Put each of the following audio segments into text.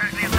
Currently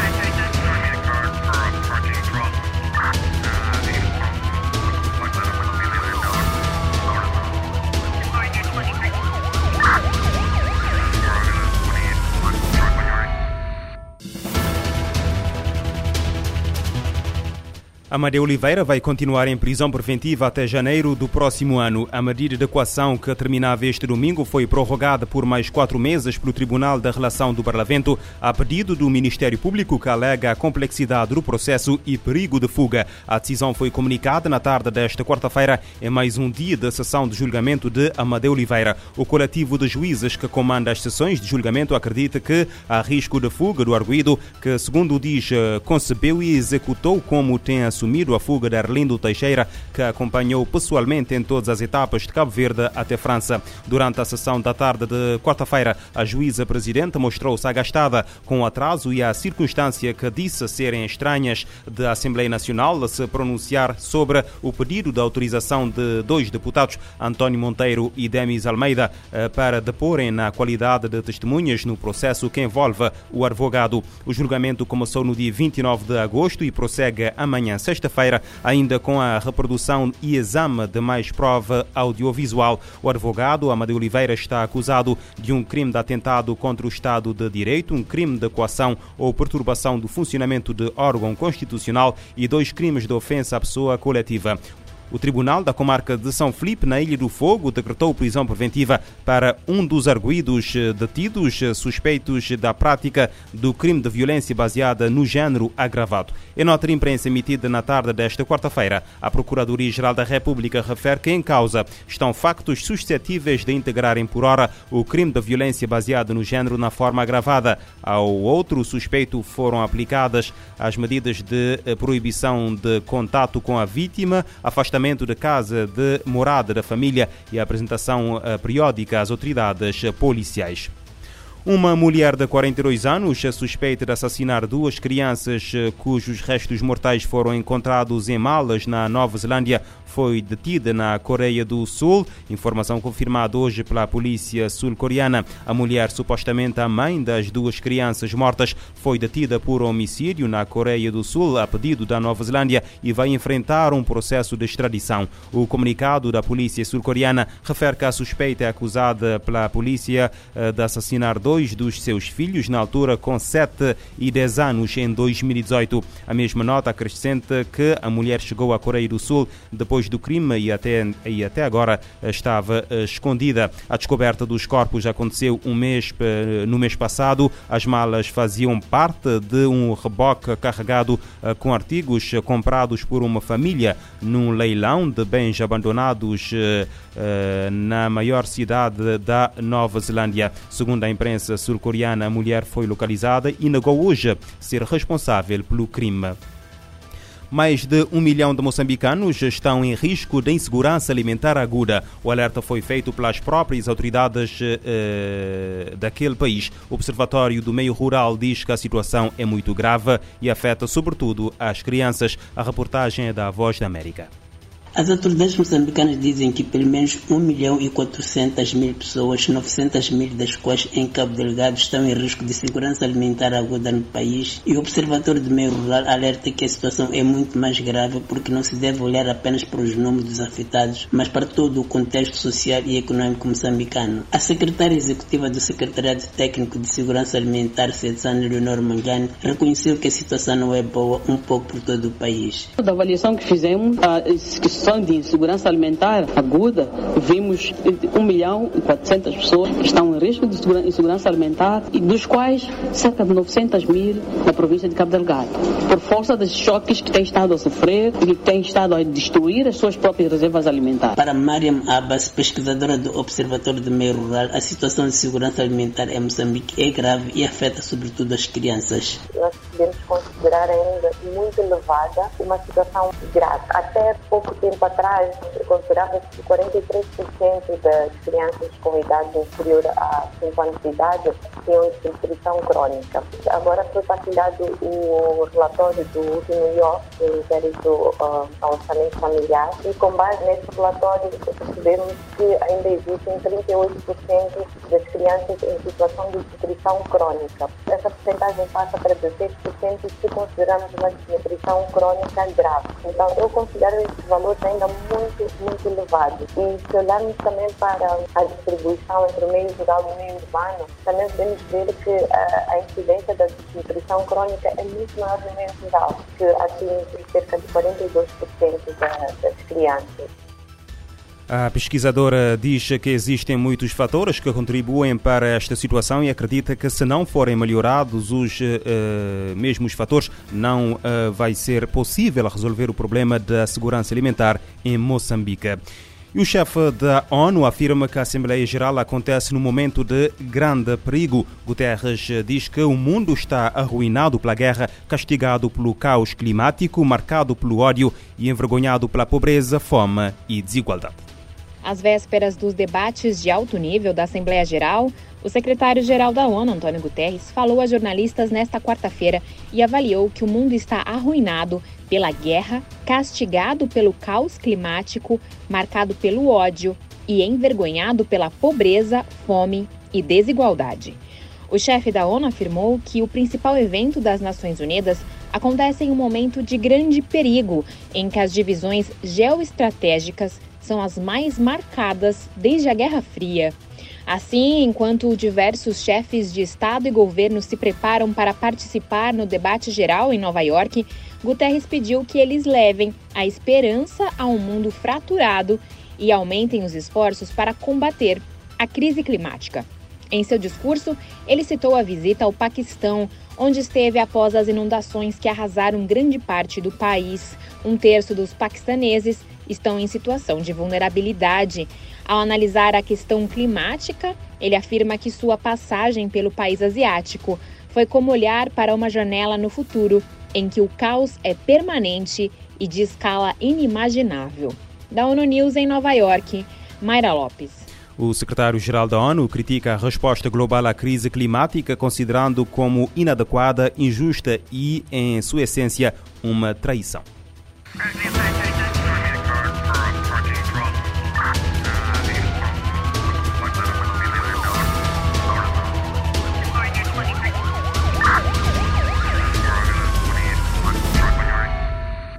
Amadeu Oliveira vai continuar em prisão preventiva até janeiro do próximo ano. A medida de equação que terminava este domingo foi prorrogada por mais quatro meses pelo Tribunal da Relação do Parlamento, a pedido do Ministério Público, que alega a complexidade do processo e perigo de fuga. A decisão foi comunicada na tarde desta quarta-feira, em mais um dia da sessão de julgamento de Amadeu Oliveira. O coletivo de juízes que comanda as sessões de julgamento acredita que há risco de fuga do arguído, que, segundo diz, concebeu e executou como tem assumido assumido a fuga de Arlindo Teixeira, que acompanhou pessoalmente em todas as etapas de Cabo Verde até França. Durante a sessão da tarde de quarta-feira, a juíza presidente mostrou-se agastada com o atraso e a circunstância que disse serem estranhas da Assembleia Nacional se pronunciar sobre o pedido de autorização de dois deputados, António Monteiro e Demis Almeida, eh, para deporem na qualidade de testemunhas no processo que envolve o advogado. O julgamento começou no dia 29 de agosto e prossegue amanhã, sexta-feira, ainda com a reprodução e exame de mais prova audiovisual. O advogado Amadeu Oliveira está acusado de um crime de atentado contra o Estado de Direito, um crime de coação ou perturbação do funcionamento de órgão constitucional e dois crimes de ofensa à pessoa coletiva. O Tribunal da Comarca de São Felipe, na Ilha do Fogo, decretou prisão preventiva para um dos arguídos detidos suspeitos da prática do crime de violência baseada no género agravado. Em nota de imprensa emitida na tarde desta quarta-feira, a Procuradoria-Geral da República refere que em causa estão factos suscetíveis de integrarem por hora o crime de violência baseada no género na forma agravada. Ao outro suspeito foram aplicadas as medidas de proibição de contato com a vítima, afastamento da casa de morada da família e a apresentação periódica às autoridades policiais. Uma mulher de 42 anos, suspeita de assassinar duas crianças cujos restos mortais foram encontrados em malas na Nova Zelândia, foi detida na Coreia do Sul. Informação confirmada hoje pela polícia sul-coreana. A mulher, supostamente a mãe das duas crianças mortas, foi detida por homicídio na Coreia do Sul a pedido da Nova Zelândia e vai enfrentar um processo de extradição. O comunicado da polícia sul-coreana refere que a suspeita é acusada pela polícia de assassinar dois dos seus filhos, na altura com 7 e 10 anos, em 2018. A mesma nota acrescenta que a mulher chegou à Coreia do Sul depois do crime e até, e até agora estava escondida. A descoberta dos corpos aconteceu um mês, no mês passado. As malas faziam parte de um reboque carregado com artigos comprados por uma família num leilão de bens abandonados na maior cidade da Nova Zelândia. Segundo a imprensa sul-coreana, a mulher foi localizada e negou hoje ser responsável pelo crime. Mais de um milhão de moçambicanos estão em risco de insegurança alimentar aguda. O alerta foi feito pelas próprias autoridades eh, daquele país. O Observatório do Meio Rural diz que a situação é muito grave e afeta sobretudo as crianças. A reportagem é da Voz da América. As autoridades moçambicanas dizem que pelo menos 1 milhão e 400 mil pessoas, 900 mil das quais em Cabo Delgado, estão em risco de segurança alimentar aguda no país. E o Observatório do Meio Rural alerta que a situação é muito mais grave porque não se deve olhar apenas para os números dos afetados, mas para todo o contexto social e econômico moçambicano. A secretária executiva do Secretariado Técnico de Segurança Alimentar, Cezana Leonor Mangani, reconheceu que a situação não é boa um pouco por todo o país. Da avaliação que fizemos, a situação de insegurança alimentar aguda, vimos 1 milhão e 400 pessoas que estão em risco de insegurança alimentar, e dos quais cerca de 900 mil na província de Cabo Delgado, por força dos choques que têm estado a sofrer e que têm estado a destruir as suas próprias reservas alimentares. Para Mariam Abbas, pesquisadora do Observatório do Meio Rural, a situação de segurança alimentar em Moçambique é grave e afeta sobretudo as crianças. Podemos considerar ainda muito elevada uma situação grave. Até pouco tempo atrás, considerava-se que 43% das crianças com idade inferior a 5 anos de idade tinham desnutrição crónica. Agora foi partilhado o relatório do último IOF, do Ministério do uh, Orçamento Familiar, e com base nesse relatório percebemos que ainda existem 38% das crianças em situação de desnutrição crônica. Essa porcentagem passa para 16% se consideramos uma desnutrição crônica grave. Então, eu considero esses valores ainda muito, muito elevados. E se olharmos também para a distribuição entre o meio rural e o meio urbano, também podemos ver que a, a incidência da desnutrição crônica é muito maior no meio rural, que atinge cerca de 42% das crianças. A pesquisadora diz que existem muitos fatores que contribuem para esta situação e acredita que se não forem melhorados os uh, mesmos fatores, não uh, vai ser possível resolver o problema da segurança alimentar em Moçambique. E o chefe da ONU afirma que a Assembleia Geral acontece num momento de grande perigo. Guterres diz que o mundo está arruinado pela guerra, castigado pelo caos climático, marcado pelo ódio e envergonhado pela pobreza, fome e desigualdade. Às vésperas dos debates de alto nível da Assembleia Geral, o secretário-geral da ONU, Antônio Guterres, falou a jornalistas nesta quarta-feira e avaliou que o mundo está arruinado pela guerra, castigado pelo caos climático, marcado pelo ódio e envergonhado pela pobreza, fome e desigualdade. O chefe da ONU afirmou que o principal evento das Nações Unidas acontece em um momento de grande perigo, em que as divisões geoestratégicas são as mais marcadas desde a Guerra Fria. Assim, enquanto diversos chefes de Estado e governo se preparam para participar no debate geral em Nova York, Guterres pediu que eles levem a esperança a um mundo fraturado e aumentem os esforços para combater a crise climática. Em seu discurso, ele citou a visita ao Paquistão, onde esteve após as inundações que arrasaram grande parte do país. Um terço dos paquistaneses estão em situação de vulnerabilidade. Ao analisar a questão climática, ele afirma que sua passagem pelo país asiático foi como olhar para uma janela no futuro, em que o caos é permanente e de escala inimaginável. Da ONU News em Nova York, Mayra Lopes. O secretário-geral da ONU critica a resposta global à crise climática, considerando como inadequada, injusta e, em sua essência, uma traição.